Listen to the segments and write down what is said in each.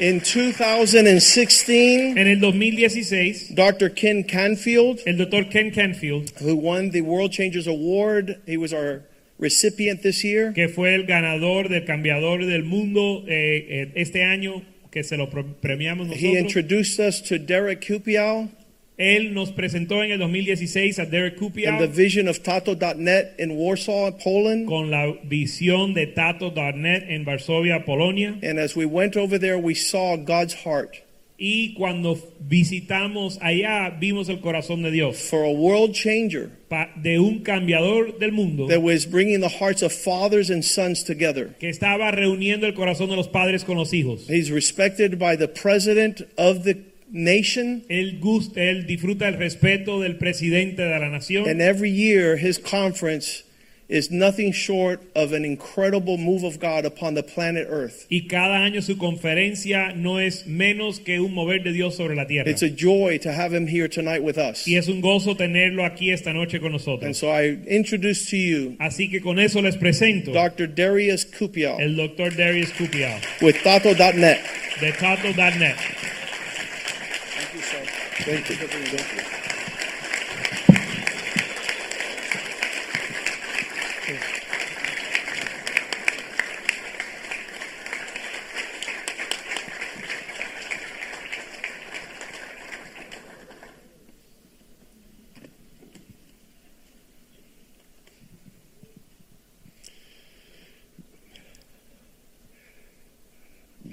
In 2016, En el 2016, Dr. Ken Canfield, el doctor Ken Canfield, who won the World Changers Award, he was our recipient this year. que fue el ganador del cambiador del mundo eh, eh, este año, que se lo premiamos He introduced us to Derek Kupial él nos presentó en el 2016 a Derek and the vision of Tato.net in Warsaw, Poland. con la visión de Tato.net en Varsovia, Polonia. And as we went over there, we saw God's heart Y cuando visitamos allá, vimos el corazón de Dios, for a world changer pa- de un cambiador del mundo that was bringing the hearts of fathers and sons together. que estaba reuniendo el corazón de los padres con los hijos. He's respected by the president of the nation. Él gusta, él disfruta el respeto del presidente de la nación. And every year, his conference is nothing short of an incredible move of God upon the planet Earth. Y cada año su conferencia no es menos que un mover de Dios sobre la tierra. It's a joy to have him here tonight with us. Y es un gozo tenerlo aquí esta noche con And so I introduce to you Así que con eso les presento Dr. Darius Kupial el doctor Darius Kupial with Tato.net. de Tato.net. Thank you.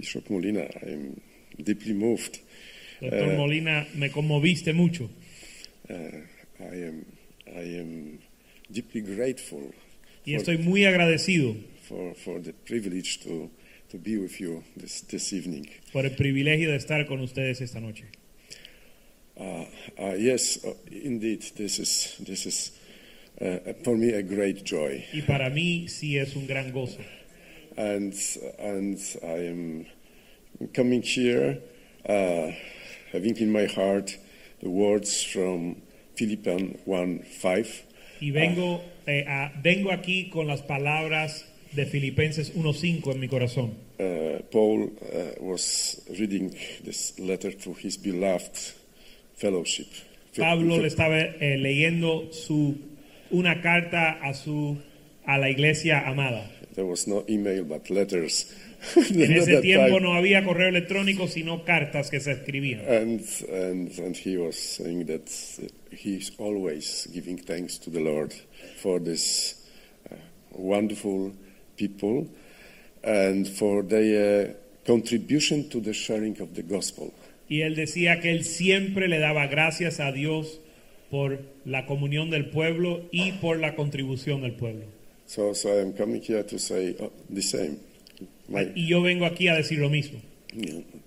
Bishop Molina, I'm deeply moved. Doctor Eh. Molina, me conmoviste mucho. Uh, I am, I am deeply grateful Y for, estoy muy agradecido for, for the privilege to, to be with you this, this evening. por el privilegio de estar con ustedes esta noche. Uh, uh, yes, uh, indeed, this is, this is uh, for me a great joy. Y para mí sí es un gran gozo. And, and I am coming here uh, having in my heart the words from Philippians 1 5. Y vengo, eh, a- vengo aquí con las palabras de Filipenses 1.5 en mi corazón. uh, Paul uh, was reading this letter to his beloved fellowship. Pablo le estaba eh, leyendo su, una carta a, su, a la iglesia amada. There was no email, but letters. En ese tiempo no había correo electrónico, sino cartas que se escribían. And, and, and he was saying that he's always giving thanks to the Lord for this uh, wonderful people and for their contribution to the sharing of the gospel. Y él decía que él siempre le daba gracias a Dios por la comunión del pueblo y por la contribución del pueblo. So, so I am coming here to say uh, the same. My, Y yo vengo aquí a decir lo mismo.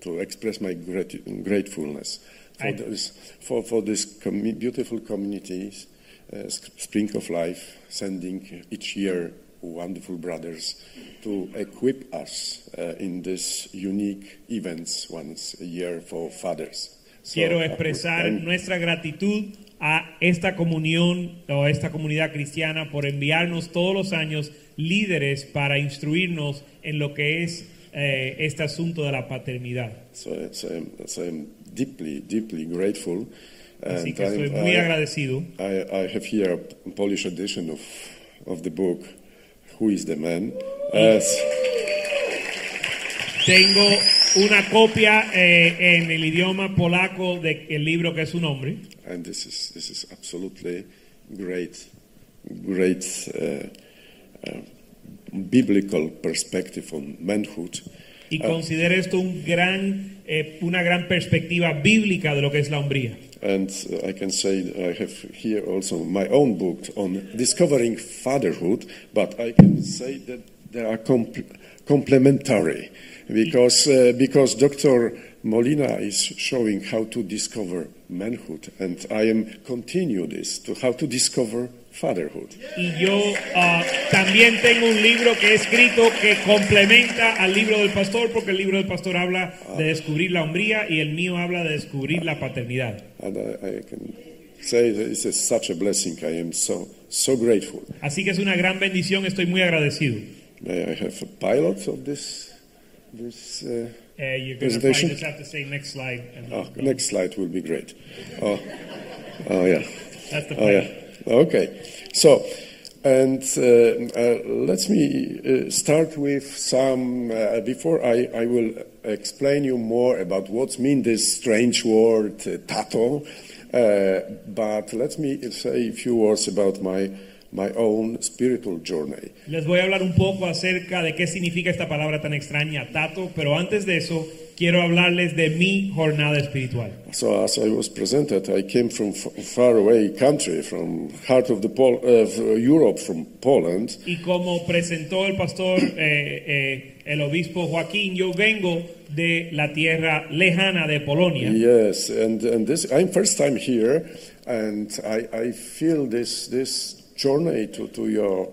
to express my gratefulness for I- this, for, for this commu- beautiful communities, uh, Spring of Life, sending each year wonderful brothers to equip us uh, in this unique events once a year for fathers. So, Quiero uh, expresar I'm- nuestra gratitud a esta comunión o a esta comunidad cristiana por enviarnos todos los años líderes para instruirnos en lo que es eh, este asunto de la paternidad. so, so, I'm, so I'm deeply, deeply grateful. Así And que estoy I'm- muy I- agradecido. I, I have here a Polish edition of, of the book, Who is the Man? Tengo una copia eh, en el idioma polaco del libro que es su nombre. and this is, this is absolutely great, great uh, uh, biblical perspective on manhood. Y considero esto un gran, eh, una gran perspectiva bíblica de lo que es la hombría. And uh, I can say I have here also my own book on discovering fatherhood, but I can say that they are compl- complementary. because uh, because Dr. Molina is showing how to discover manhood, and I am continue this to how to discover fatherhood. Y yo ah, también tengo un libro que he escrito que complementa al libro del pastor, porque el libro del pastor habla de descubrir la hombría y el mío habla de descubrir la paternidad. And I, I can say that it's a, such a blessing. I am so so grateful. Así que es una gran bendición, estoy muy agradecido. May I have a pilot of this this. Uh, Eh, you're Presentation? just have to say next slide. Oh, next slide will be great. Oh, oh yeah. That's the Oh, yeah. Okay. So, and uh, uh, let me uh, start with some, before I, I will explain you more about what mean this strange word, tato, but let me say a few words about my, my own spiritual journey. Les voy a hablar un poco acerca de qué significa esta palabra tan extraña, tato, pero antes de eso quiero hablarles de mi jornada espiritual. So as I was presented, I came from far away country, from heart of the Pol- uh, of Europe, from Poland, Y como presentó el pastor, eh, eh, el obispo Joaquín, yo vengo de la tierra lejana de Polonia. Yes, and, and this I'm first time here, and I, I feel this this journey to, to your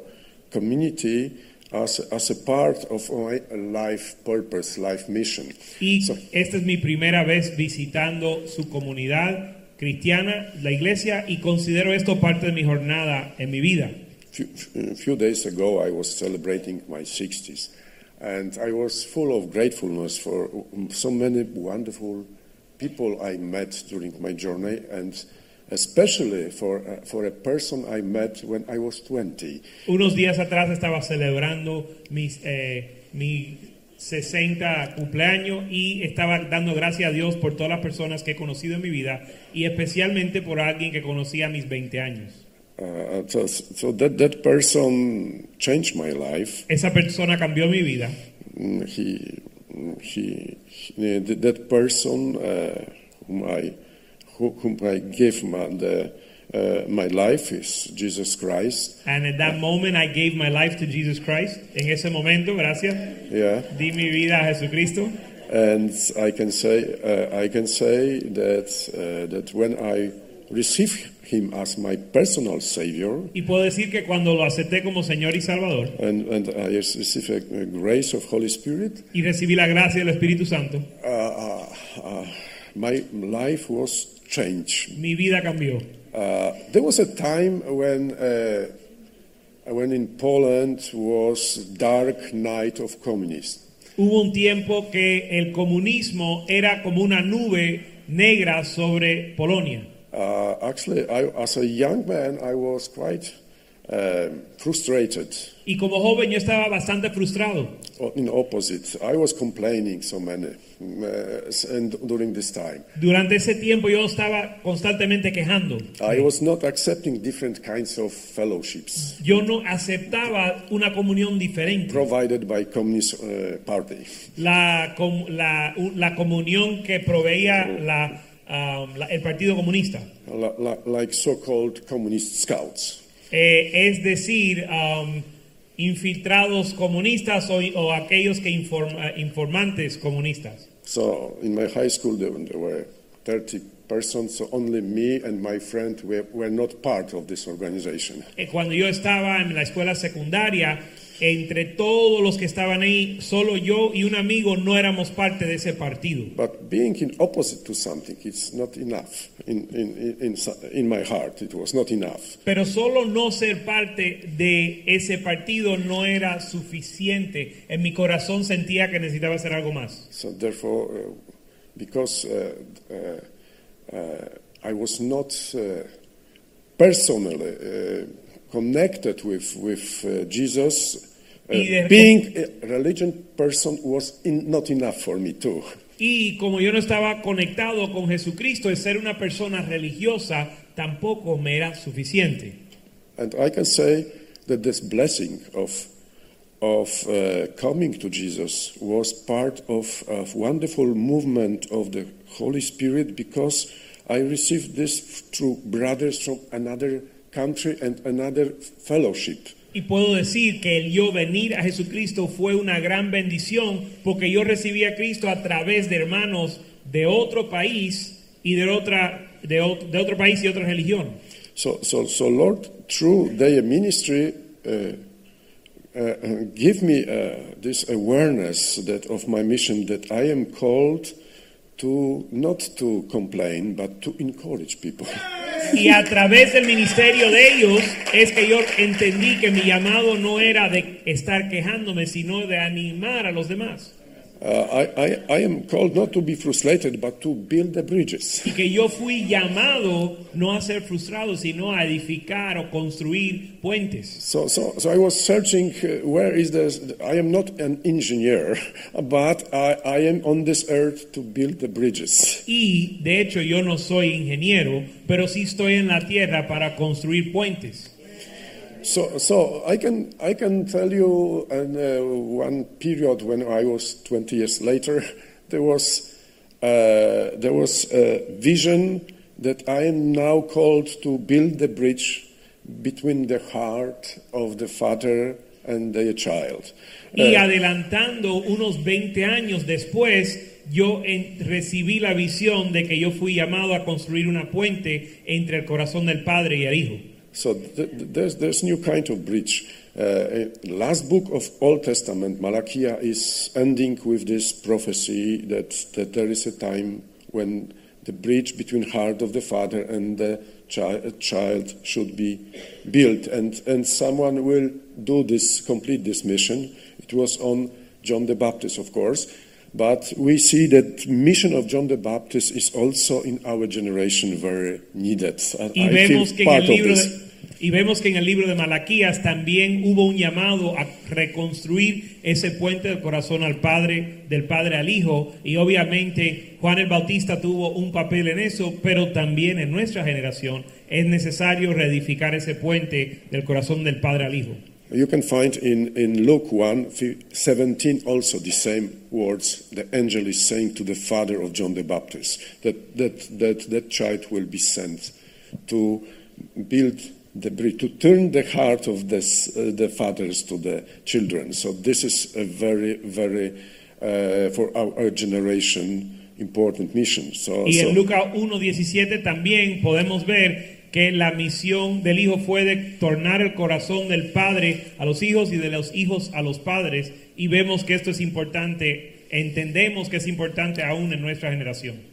community as, as a part of my life purpose, life mission. Y So, esta es mi primera vez visitando su comunidad cristiana, la iglesia, y considero esto parte de mi jornada en mi vida. few, a few days ago, I was celebrating my 60s, and I was full of gratefulness for um, so many wonderful people I met during my journey, and especially for, uh, for a person I met when I was 20. Unos días atrás estaba celebrando mis, eh, mi 60 cumpleaños y estaba dando gracias a Dios por todas las personas que he conocido en mi vida y especialmente por alguien que conocí a mis 20 años. Uh, so so that, that person changed my life. Esa persona cambió mi vida. Mm, He, he, he that person uh, whom I whom I gave my, the, uh, my life is Jesus Christ. And at that moment I gave my life to Jesus Christ. En ese momento, gracias, Yeah, di mi vida a Jesucristo. and I can say uh, I can say that uh, that when I received Him as my personal Savior, Y puedo decir que cuando lo acepté como Señor y Salvador and, and I received a, a grace of Holy Spirit, y recibí la gracia del Espíritu Santo, uh, uh, uh, my life was changed. mi vida cambió. Uh, there was a time when, uh, when in Poland was dark night of communists. Hubo un tiempo que el comunismo era como una nube negra sobre Polonia. Uh, actually, I, as a young man, I was quite um frustrated. Y como joven yo estaba bastante frustrado. In opposite, I was complaining so many uh, and during this time. Durante ese tiempo yo estaba constantemente quejando. I was not accepting different kinds of fellowships Yo no aceptaba una comunión diferente. provided by Communist uh, Party. La, com- la, la comunión que proveía la, um, la- el Partido Comunista. Li- like so-called communist scouts. Eh, es decir, um, infiltrados comunistas o, o aquellos que informa- informantes comunistas. So in my high school, there, there were 30 persons, so only me and my friend were, were not part of this organization. Eh, Cuando yo estaba en la escuela secundaria, entre todos los que estaban ahí, solo yo y un amigo no éramos parte de ese partido. But being in opposite to something, it's not enough. In, in, in, in, my heart, it was not enough. Pero solo no ser parte de ese partido no era suficiente. En mi corazón sentía que necesitaba hacer algo más. So therefore, uh, because uh, uh, uh, I was not uh, personally uh, connected with, with Jesus, uh, being a religion person was in, not enough for me too. Y como yo no estaba conectado con Jesucristo, el ser una persona religiosa tampoco me era suficiente. And I can say that this blessing of of uh, coming to Jesus was part of a wonderful movement of the Holy Spirit because I received this through brothers from another country and another fellowship Y puedo decir que el yo venir a Jesucristo fue una gran bendición porque yo recibí a Cristo a través de hermanos de otro país y de otra de, ot- de otro país y otra religión. So, Lord, through their ministry, uh, uh, uh, give me this awareness that of my mission that I am called to not to complain, but to encourage people. Y a través del ministerio de ellos es que yo entendí que mi llamado no era de estar quejándome, sino de animar a los demás. I, I, I am called not to be frustrated, but to build the bridges. Y que yo fui llamado no a ser frustrado, sino a edificar o construir puentes. So, so, so I was searching uh, where is this. I am not an engineer, but I, I am on this earth to build the bridges. Y de hecho yo no soy ingeniero, pero sí estoy en la tierra para construir puentes. So, so I can I can tell you in, uh, one period when I was 20 years later, there was uh, there was a vision that I am now called to build the bridge between the heart of the father and the child. Y Uh, adelantando unos 20 años después, yo en- recibí la visión de que yo fui llamado a construir una puente entre el corazón del Padre y el Hijo. So th- th- there's there's new kind of bridge. Uh, last book of Old Testament, Malachi, is ending with this prophecy that that there is a time when the bridge between heart of the father and the chi- child should be built, and and someone will do this, complete this mission. It was on John the Baptist, of course. But we see that mission of John the Baptist is also in our generation very needed. I- Y I feel part of this. y vemos que en el libro de Malaquías también hubo un llamado a reconstruir ese puente del corazón al Padre, del Padre al Hijo. Y obviamente Juan el Bautista tuvo un papel en eso, pero también en nuestra generación es necesario reedificar ese puente del corazón del Padre al Hijo. You can find in, in Luke 1 17 also the same words the angel is saying to the father of John the Baptist that that, that, that child will be sent to build the bridge, to turn the heart of this, uh, the fathers to the children. So, this is a very, very, uh, for our, our generation, important mission. So, Y so- Lucas 1.17 también podemos ver que la misión del Hijo fue de tornar el corazón del Padre a los hijos y de los hijos a los padres. Y vemos que esto es importante, entendemos que es importante aún en nuestra generación.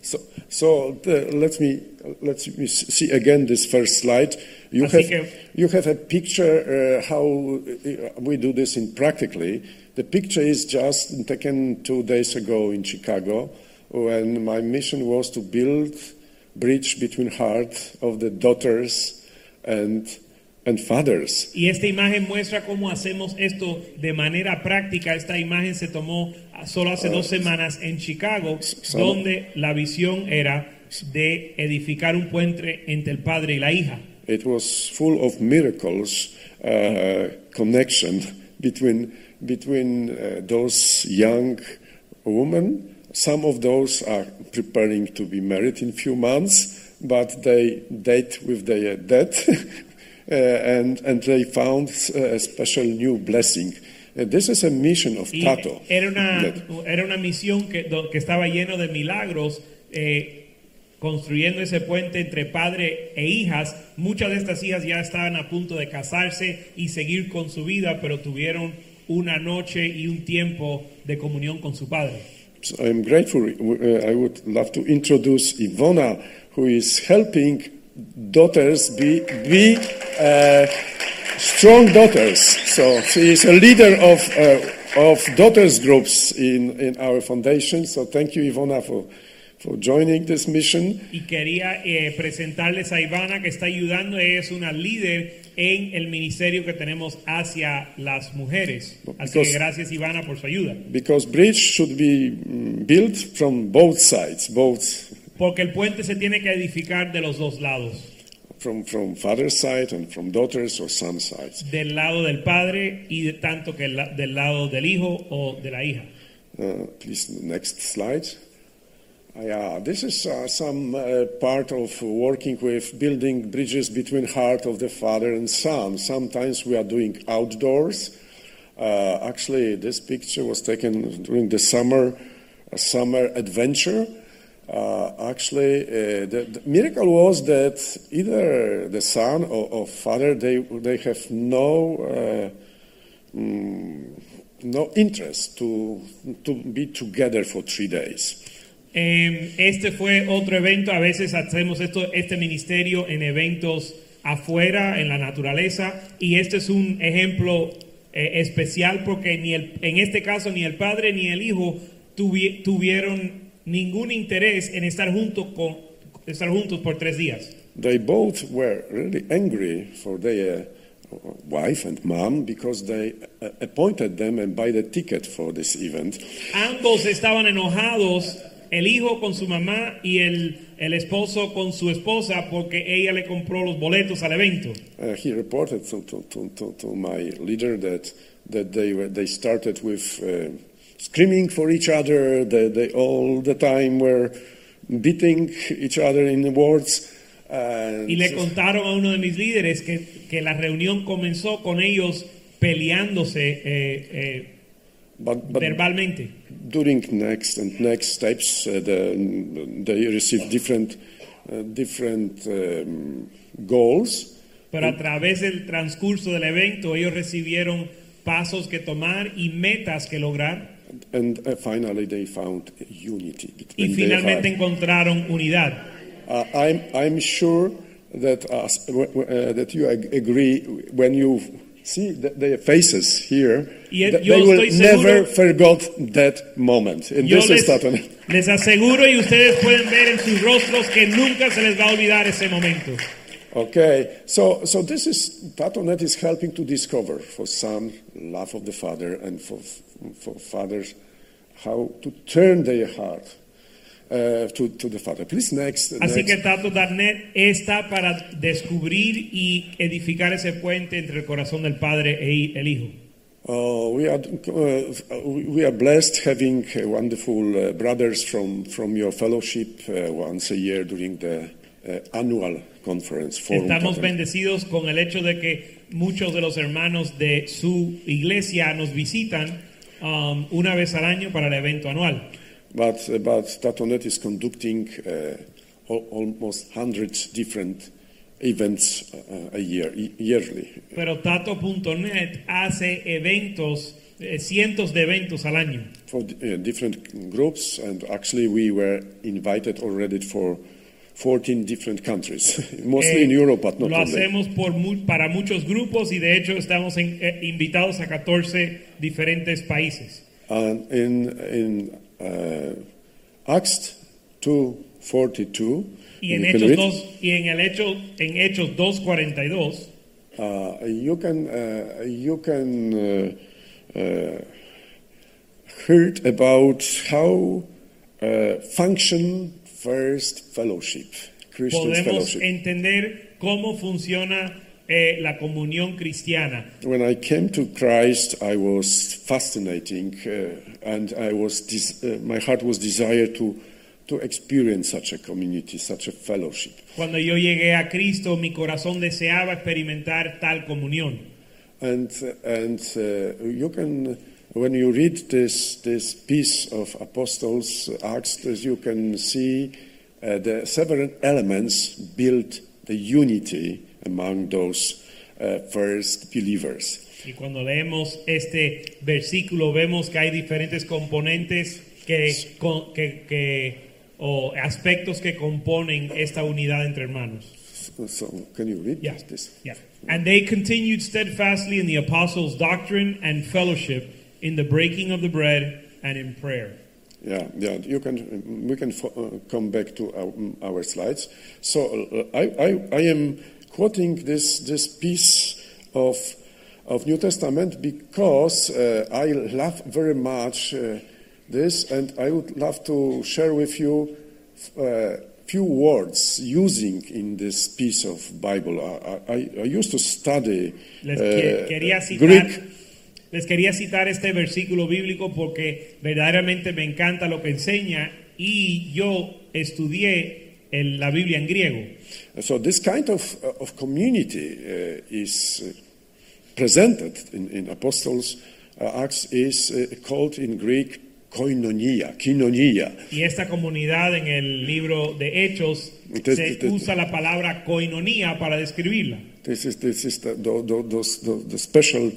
So, so the, let me let me see again this first slide. You Así have que- you have a picture uh, how uh, we do this in practically. The picture is just taken two days ago in Chicago, when my mission was to build bridge between heart of the daughters and and fathers. Y esta imagen muestra cómo hacemos esto de manera práctica. Esta imagen se tomó solo hace dos semanas en Chicago, so- donde la visión era de edificar un puente entre el padre y la hija. It was full of miracles uh, connection between between uh, those young women. Some of those are preparing to be married in few months, but they date with their dad, uh, and and they found a special new blessing. Uh, this is a mission of Tato. era una, era una misión que, que estaba lleno de milagros, eh, construyendo ese puente entre padre e hijas. Muchas de estas hijas ya estaban a punto de casarse y seguir con su vida, pero tuvieron una noche y un tiempo de comunión con su padre. So I'm grateful. Uh, I would love to introduce Ivona, who is helping daughters be, be uh, strong daughters. So she is a leader of, uh, of daughters groups in, in our foundation. So thank you, Ivona, for, for joining this mission. Y quería eh, presentarles a Ivana que está ayudando, ella es una líder en el ministerio que tenemos hacia las mujeres. Así que Because- gracias Ivana por su ayuda. Because bridge should be mm, built from both sides, both Porque el puente se tiene que edificar de los dos lados, from, from father's side and from daughter's or son's side. del lado del padre y de tanto que la- del lado del hijo o de la hija. Uh, please, next slide. Yeah, this is uh, some uh, part of working with building bridges between heart of the father and son. Sometimes we are doing outdoors. Uh, actually, this picture was taken during the summer, summer adventure. Uh, actually, uh, the, the miracle was that either the son or, or father they they have no uh, mm, no interest to to be together for three days. Eh, este fue otro evento, a veces hacemos esto, este ministerio en eventos afuera, en la naturaleza, y este es un ejemplo eh, especial porque ni el, en este caso ni el padre ni el hijo tuvi- tuvieron ningún interés en estar, junto con, estar juntos por tres días. They both were really angry for their uh, wife and mom because they uh, appointed them and buy the ticket for this event. Ambos estaban enojados, el hijo con su mamá y el, el esposo con su esposa porque ella le compró los boletos al evento. Uh, he reported to, to, to, to, my leader that, that they, were, they started with uh, screaming for each other, they, they all the time were beating each other in words. And Y le contaron a uno de mis líderes que, que la reunión comenzó con ellos peleándose eh, eh, but, but verbalmente. During next and next steps, uh, the, they received different, uh, different um, goals. Pero a través del transcurso del evento ellos recibieron pasos que tomar y metas que lograr And uh, finally, they found unity y finalmente encontraron unidad. Uh, I'm, I'm sure that, us, w- uh, that you agree when you see th- their faces here, Y they will seguro- never forgot that moment. And this les, is Tatonet. les aseguro y ustedes pueden ver en sus rostros que nunca se les va a olvidar ese momento. Okay, so, so this is, Tatonet is helping to discover for son love of the father and for, for fathers how to turn their heart uh, to, to the father. Please next. Así next. que Tato.net está para descubrir y edificar ese puente entre el corazón del Padre e el Hijo. Uh, we are uh, we are blessed having uh, wonderful uh, brothers from from your fellowship uh, once a year during the annual conference. Forum Estamos Tabernacle. bendecidos con el hecho de que muchos de los hermanos de su iglesia nos visitan um, una vez al año para el evento anual. But but Tatonet is conducting uh, al- almost hundreds different events uh, a year yearly. Pero Tato.net hace eventos, eh, cientos de eventos al año. for uh, different groups, and actually we were invited already for 14 different countries, mostly Eh, in Europe, but not lo hacemos por para muchos grupos y de hecho estamos en- eh, invitados a 14 diferentes países. And in, in Acts 2.42, Y en you can Hechos 2 y en el hecho en Hechos 2:42 uh, you can, uh, you can uh, uh, heard about how uh, function first fellowship, Christian podemos fellowship. entender cómo funciona eh, la comunión cristiana. When I came to Christ, I was fascinating, uh, and I was uh, my heart was desire to to experience such a community, such a fellowship. Cuando yo llegué a Cristo, mi corazón deseaba experimentar tal comunión. And and uh, you can, when you read this this piece of Apostles Acts, you can see uh, the several elements build the unity among those uh, first believers. Y cuando leemos este versículo vemos que hay diferentes componentes que, que- que- o aspectos que componen esta unidad entre hermanos. So, can you read Yeah. this? Yeah. And they continued steadfastly in the apostles' doctrine and fellowship, in the breaking of the bread and in prayer. Yeah, yeah. You can. We can uh, come back to our, our slides. So uh, I, I, I am quoting this this piece of of New Testament because uh, I love very much uh, this, and I would love to share with you uh, few words using in this piece of Bible. I, I, I used to study Les uh, quería citar, Greek les quería citar este versículo bíblico porque verdaderamente me encanta lo que enseña y yo estudié el- la Biblia en griego. So this kind of, uh, of community uh, is uh, presented in, in Apostles' uh, Acts is uh, called in Greek koinonia, kinonia. Y esta comunidad en el libro de Hechos Entonces, se entonces- usa la palabra koinonía para describirla. This is, this is the, the, the, the, the special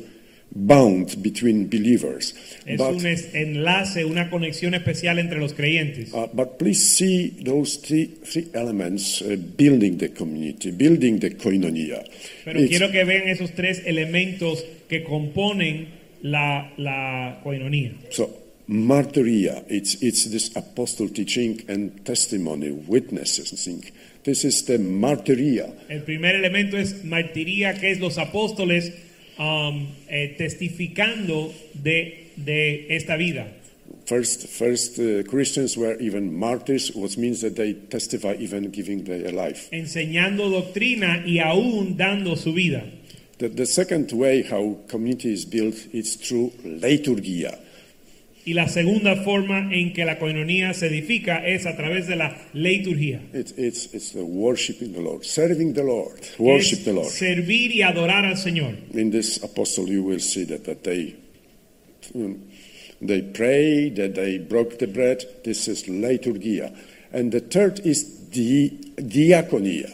bond between believers. Es But, un enlace, una conexión especial entre los creyentes. uh, but please see those three, three elements uh, building the community, building the koinonia. Pero It's- quiero que vean esos tres elementos que componen la, la koinonía. So, martyria, it's, it's this apostle teaching and testimony, witnessing. This is the martyria. El primer elemento es martiría, que es los apóstoles um, eh, testificando de, de esta vida. First, first uh, Christians were even martyrs, which means that they testify even giving their life. enseñando doctrina y aún dando su vida. The, the second way how community is built is through liturgia. Y la segunda forma en que la coinonía se edifica es a través de la liturgia. It's, it's, it's the worshiping the Lord, serving the Lord, worship Es the Lord. servir y adorar al Señor. In this apostle, you will see that, that they, mm, they pray, that they broke the bread. This is liturgia. And the third is di, diaconia.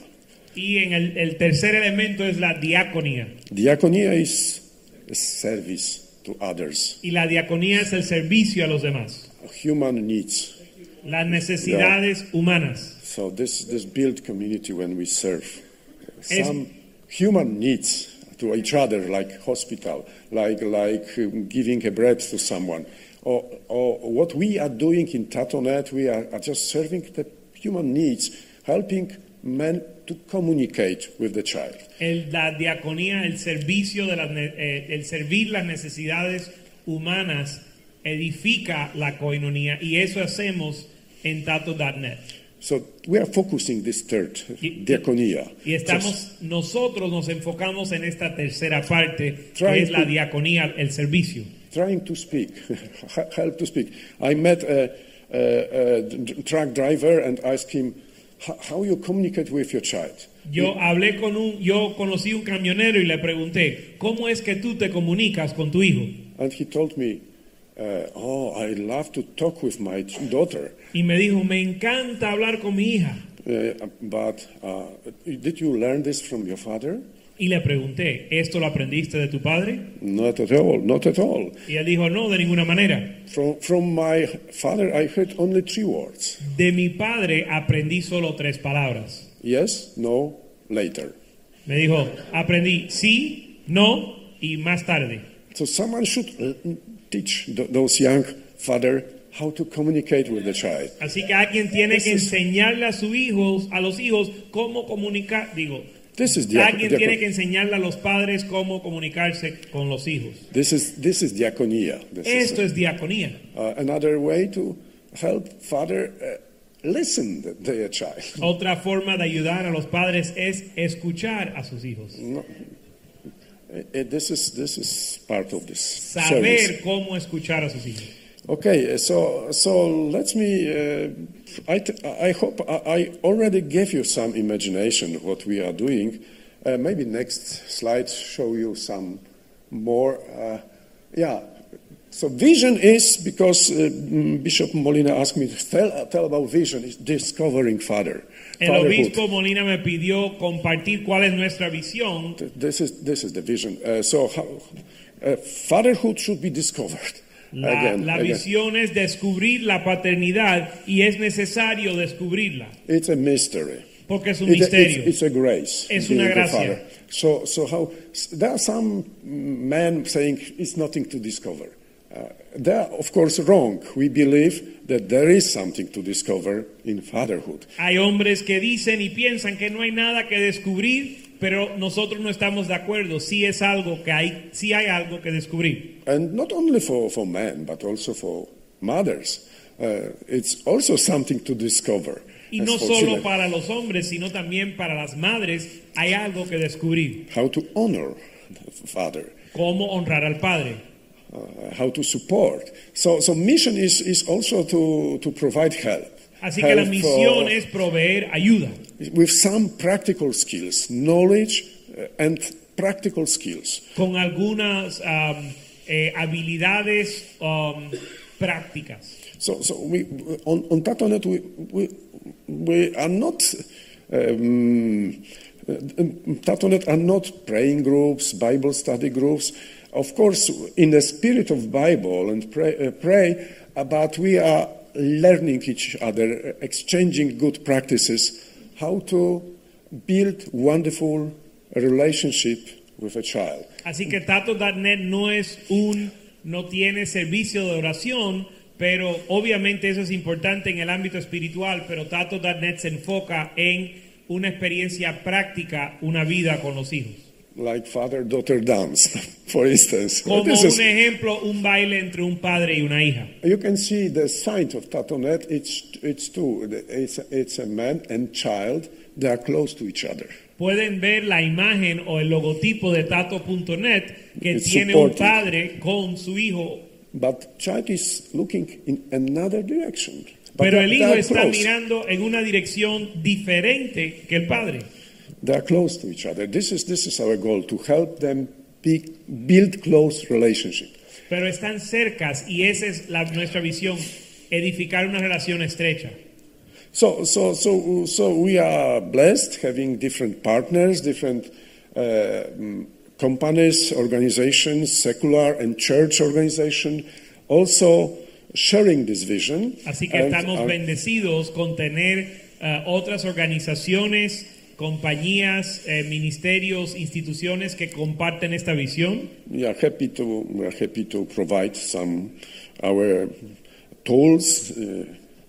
Y en el, el tercer elemento es la diaconía. Diaconia is service to others, Y la diaconía es el servicio a los demás. human needs. Las necesidades humanas. So this this build community when we serve Es- some human needs to each other, like hospital, like like um, giving a bread to someone, or or what we are doing in Tatonet, we are, are just serving the human needs, helping men to communicate with the child. El- la diaconía, el servicio de las, eh, el servir las necesidades humanas edifica la coinonía y eso hacemos en tato.net. So we are focusing this third Y- diaconia. Y estamos, nosotros nos enfocamos en esta tercera parte, que es la to- diaconía, el servicio. trying to speak, help to speak. I met a, a, a truck driver and asked him "How- you communicate with your child. Yo hablé con un, yo conocí un camionero y le pregunté, ¿cómo es que tú te comunicas con tu hijo? And he told me, uh, "Oh, I love to talk with my daughter, Y me dijo, me encanta hablar con mi hija. uh, but uh, did you learn this from your father? Y le pregunté, ¿esto lo aprendiste de tu padre? Not at all, not at all. Y él dijo, no, de ninguna manera. From from my father, I heard only three words: De mi padre aprendí solo tres palabras. yes, no, later." Me dijo, aprendí sí, no y más tarde. So someone should uh, teach th- those young father how to communicate with the child. Así que alguien tiene This que enseñarle a sus hijos, a los hijos, cómo comunicar. Digo, This is alguien tiene que enseñarle a los padres cómo comunicarse con los hijos. This is this is diaconia. This is, Esto es diaconía. uh, another way to help father uh, listen to their child. Otra forma de ayudar a los padres es escuchar a sus hijos. Uh, uh, this is this is part of this service. Saber cómo escuchar a sus hijos. Okay, so so let me. Uh, I t- I hope I, I already gave you some imagination what we are doing. Uh, maybe next slide show you some more. Uh, yeah. So vision is because uh, mm, Bishop Molina asked me to tell, tell about vision is discovering father. El obispo Molina me pidió compartir cuál es nuestra visión This is this is the vision. Uh, so how, uh, fatherhood should be discovered. La, again, la again. visión es descubrir la paternidad y es necesario descubrirla It's a mystery. porque es un It- misterio. It's, it's a grace. Es una gracia. So, so how there are some men saying it's nothing to discover. Uh, they are, of course, wrong. We believe that there is something to discover in fatherhood. Hay hombres que dicen y piensan que no hay nada que descubrir, pero nosotros no estamos de acuerdo. Sí es algo que hay, sí hay algo que descubrir. And not only for, for men, but also for mothers. Uh, it's also something to discover. Y no for solo para los hombres, sino también para las madres hay algo que descubrir. How to honor the father. Cómo honrar al padre. uh, how to support. So, so mission is, is also to, to provide help. Así que la misión uh, es proveer ayuda with some practical skills, knowledge uh, and practical skills. con algunas um, eh, habilidades um, prácticas. So, so we, on, on Tatonet, we, we, we are not, um, Tatonet are not praying groups, Bible study groups. Of course, in the spirit of Bible and pray, uh, pray uh, but we are learning each other, uh, exchanging good practices, how to build wonderful relationship with a child. Así que Tato.net no es un, no tiene servicio de oración, pero obviamente eso es importante en el ámbito espiritual, pero Tato.net se enfoca en una experiencia práctica, una vida con los hijos. Like father-daughter dance, for instance. Como This is- un ejemplo, un baile entre un padre y una hija. You can see the sign of Tatonet. It's it's two. It's it's a man and child. They are close to each other. Pueden ver la imagen o el logotipo de Tato.net que It's tiene un supportive. padre con su hijo, But child is looking in another direction. But pero el hijo está close. mirando en una dirección diferente que el padre. They are close to each other. This is this is our goal to help them be, build close relationship. Pero están cercas y esa es la- nuestra visión, edificar una relación estrecha. So so so so we are blessed having different partners, different uh, companies, organizations, secular and church organization, also sharing this vision. Así que estamos bendecidos con tener eh, otras organizaciones, compañías, eh, ministerios, instituciones que comparten esta visión. We are happy to we are happy to provide some our tools, uh,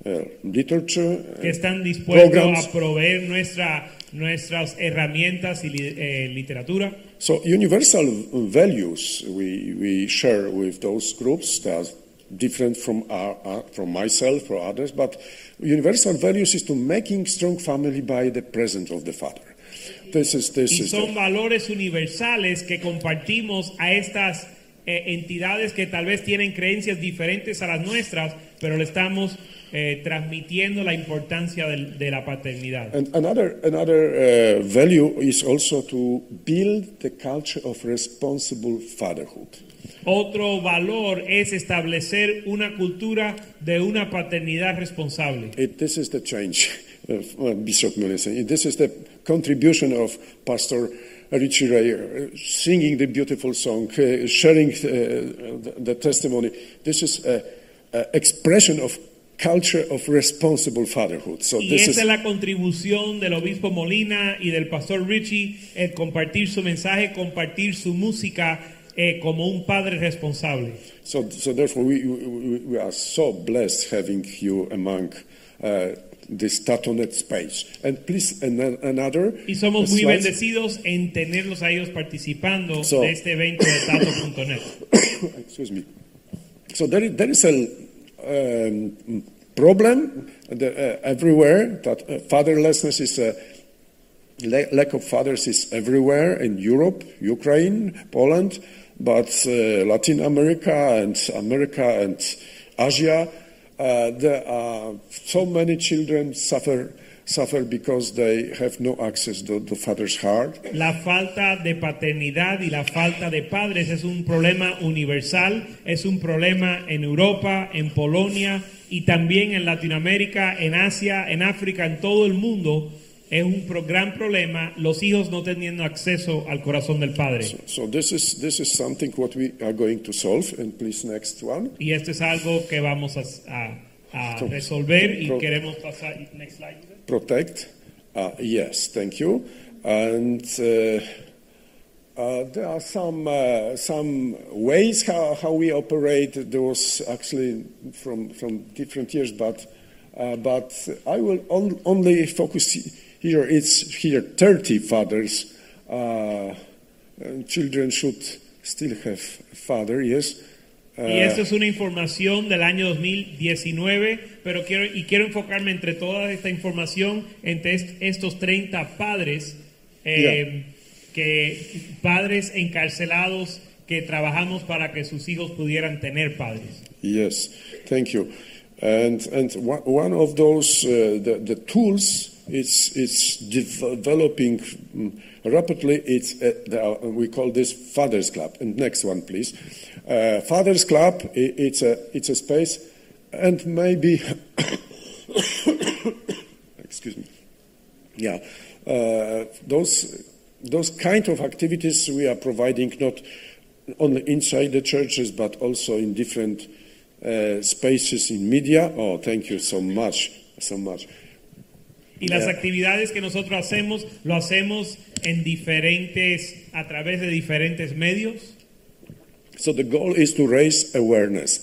uh, literature, uh, que están dispuestos programs. a proveer nuestra, nuestras herramientas y eh, literatura. So universal values we we share with those groups that different from our, our- from myself or others, but universal values is to making strong family by the presence of the father. This is this Y son valores universales que compartimos a estas eh, entidades que tal vez tienen creencias diferentes a las nuestras, pero le estamos eh, transmitiendo la importancia de la paternidad. And another, another uh, value is also to build the culture of responsible fatherhood. Otro valor es establecer una cultura de una paternidad responsable. It, this is the change, of, uh, Bishop Millison. This is the contribution of Pastor Richie Ray, uh, singing the beautiful song, uh, sharing uh, the, the testimony. This is an expression of culture of responsible fatherhood. So Y this esa is es la contribución del obispo Molina y del pastor Richie, el compartir su mensaje, compartir su música eh, como un padre responsable. So, so therefore, we, we, we are so blessed having you among uh, this Tatonet space. And please, an, another Y somos muy slide. bendecidos en tenerlos a ellos participando So- de este evento de Tato.net. Excuse me. So there is, there is a um, problem the, uh, everywhere that uh, fatherlessness is a la- lack of fathers is everywhere in Europe, Ukraine, Poland, but uh, Latin America and America and Asia, uh, there are so many children suffer suffer because they have no access to the father's heart. La falta de paternidad y la falta de padres es un problema universal, es un problema en Europa, en Polonia y también en Latinoamérica, en Asia, en África, en todo el mundo. Es un pro- gran problema los hijos no teniendo acceso al corazón del padre. So this is this is something what we are going to solve. And please next one. Y esto es algo que vamos a, a- a So- resolver y queremos pasar. Next slide. Protect. Uh, yes, thank you. And uh, uh, there are some uh, some ways how, how we operate. Those actually from from different years, but but I will on, only focus here. It's here thirty fathers. Children should still have father. Yes. Y esto es una información del año 2019, pero quiero y quiero enfocarme entre toda esta información entre est- estos 30 padres eh, que padres encarcelados que trabajamos para que sus hijos pudieran tener padres. Yes, thank you. And, and one one of those, uh, the, the tools, it's, it's developing mm, rapidly. It's, uh, the, uh, we call this Father's Club. And next one, please. Uh, Father's Club, i it's, a, it's a space, and maybe, excuse me, yeah, uh, those, those kind of activities we are providing not only inside the churches, but also in different uh, spaces in media. Oh, thank you so much, so much. Y las Yeah. actividades que nosotros hacemos, lo hacemos en diferentes, a través de diferentes medios. So the goal is to raise awareness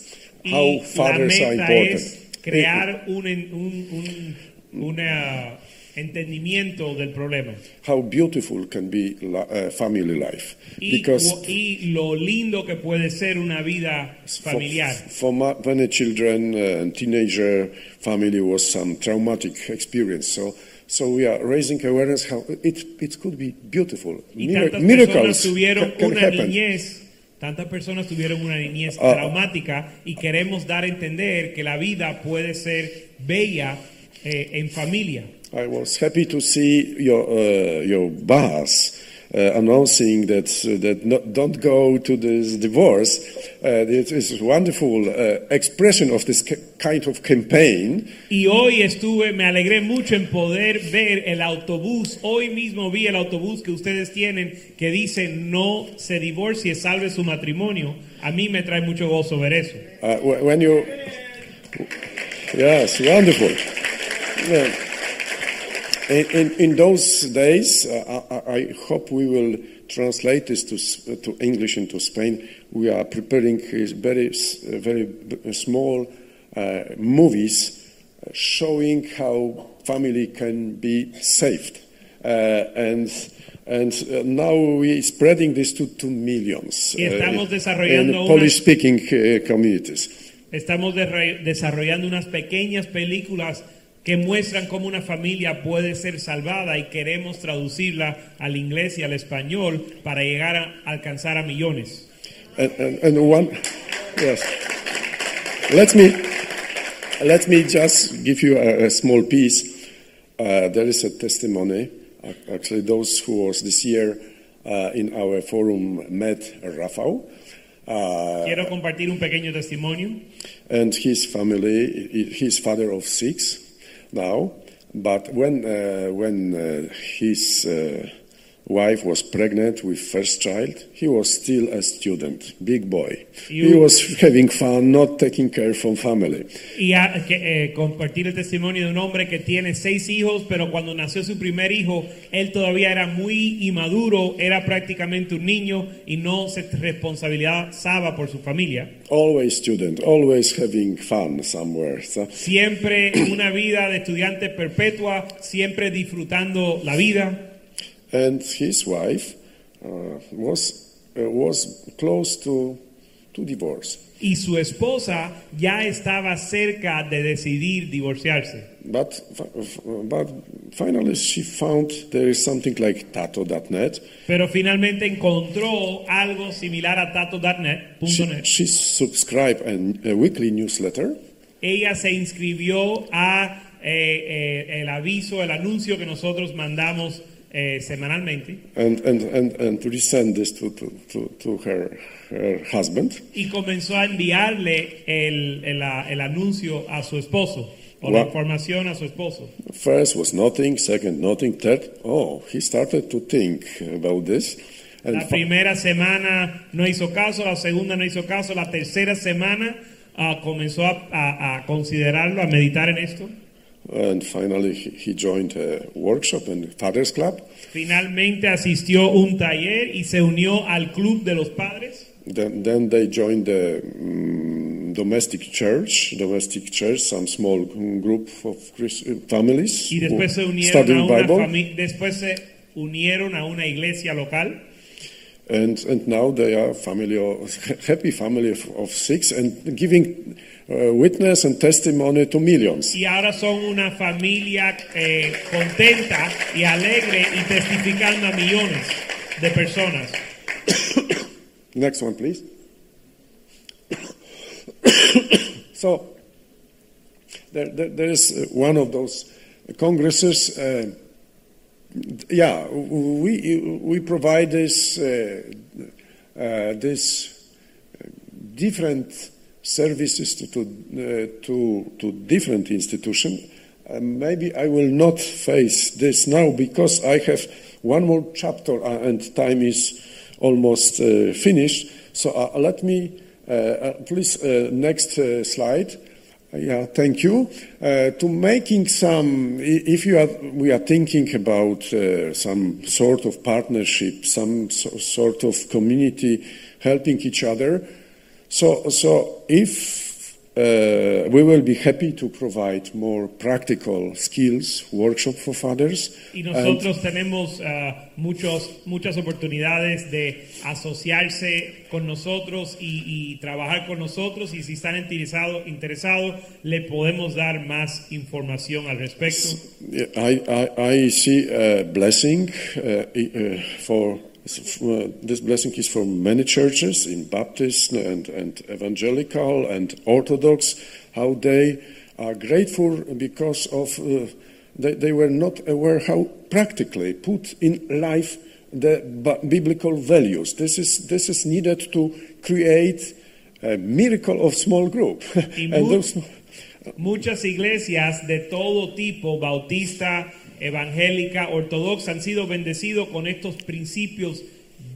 how fathers are important. es crear un, un, un una entendimiento del problema. How beautiful can be uh, family life Y, because y lo lindo que puede ser una vida for, familiar. for ma- many children uh, and teenager family was some traumatic experience. So so we are raising awareness how it it could be beautiful. Mir- miracles personas tuvieron ca- can una happen. niñez, tantas personas tuvieron una niñez Ah. traumática y queremos dar a entender que la vida puede ser bella eh, en familia. I was happy to see your uh, your boss announcing that uh, that not, don't go to this divorce. Uh, it is a wonderful uh, expression of this kind of campaign. Y hoy estuve, me alegré mucho en poder ver el autobús. Hoy mismo vi el autobús que ustedes tienen que dice no se divorcie, salve su matrimonio. A mí me trae mucho gozo ver eso. Uh, wh- when you, yes, wonderful. Yeah. In, in, in those days, uh, I, I hope we will translate this to, to English and to Spain. We are preparing uh, very, uh, very small uh, movies uh, showing how family can be saved. Uh, and and uh, now we're spreading this to, to millions uh, in Polish-speaking uh, communities. Estamos desarrollando unas pequeñas películas que muestran cómo una familia puede ser salvada y queremos traducirla al inglés y al español para llegar a alcanzar a millones. And, and, and one, yes. Let me, let me just give you a, a small piece. Uh, there is a testimony. Actually, those who was this year uh, in our forum met Rafał. Uh, Quiero compartir un pequeño testimonio. and his family. He's father of six now, but when uh, when uh, his uh, wife was pregnant with first child, he was still a student, big boy. he You- was having fun, not taking care from family. Y a- que, eh, compartir el testimonio de un hombre que tiene seis hijos, pero cuando nació su primer hijo, él todavía era muy inmaduro, era prácticamente un niño y no se responsabilizaba por su familia. Always student, always having fun somewhere. So, Siempre una vida de estudiante perpetua, siempre disfrutando la vida. And his wife uh, was uh, was close to to divorce. Y su esposa ya estaba cerca de decidir divorciarse. But, but finally, she found there is something like tato.net. Pero finalmente encontró algo similar a tato.net. She, subscribed a, a weekly newsletter, Ella se inscribió a eh, eh, el aviso, el anuncio que nosotros mandamos eh, semanalmente and, and, and, and to resend this to, to, to, to her, her husband. y comenzó a enviarle el, el, el anuncio a su esposo o la información a su esposo. First was nothing, second nothing, third, oh, he started to think about this. And, La primera semana no hizo caso, la segunda no hizo caso, la tercera semana ah, comenzó a, a- a considerarlo, a meditar en esto. And finally, he, he joined a workshop in Father's Club. Finalmente asistió un taller y se unió al club de los padres. Then, then they joined the mm, domestic church, domestic church, some small group of Christ- families Y después se unieron a una después se unieron a una iglesia local And, and now they are family of, happy family of, of six and giving uh, witness and testimony to millions. y ahora son una familia eh, contenta y alegre y testificando a millones de personas. Next one, please. so, there, there, there is uh, one of those congresses. Uh, yeah, we we provide this uh, uh, this different services to to, uh, to, to different institutions. Uh, maybe I will not face this now because I have one more chapter uh, and time is almost uh, finished. So uh, let me, uh, uh, please, next slide. Yeah, thank you. To making some, if you are, we are thinking about some sort of partnership, some so, sort of community helping each other. So, so if uh, we will be happy to provide more practical skills workshop for fathers. Y nosotros tenemos ah, muchos, muchas oportunidades de asociarse con nosotros y, y trabajar con nosotros y si están interesados interesados le podemos dar más información al respecto. I, I, I see a blessing uh, uh, for uh, this blessing is for many churches in Baptist and, and evangelical and Orthodox, how they are grateful because of uh, they, they were not aware how practically put in life the biblical values. This is this is needed to create a miracle of small group. And those, Muchas iglesias de todo tipo, bautista, evangélica, ortodoxa, han sido bendecidos con estos principios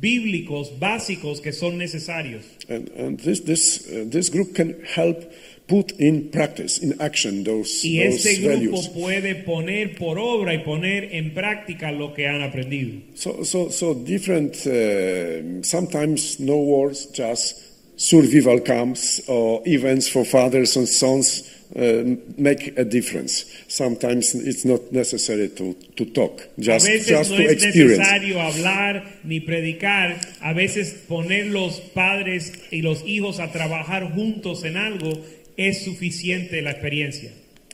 bíblicos básicos que son necesarios. And, and this, this, uh, this group can help put in practice, in action, those, Y those este grupo values. puede poner por obra y poner en práctica lo que han aprendido. So, so, so different, uh, sometimes no wars, just survival camps or events for fathers and sons uh, make a difference. Sometimes it's not necessary to, to talk, just, a veces just no to es experience. necesario hablar ni predicar, a veces poner los padres y los hijos a trabajar juntos en algo es suficiente la experiencia.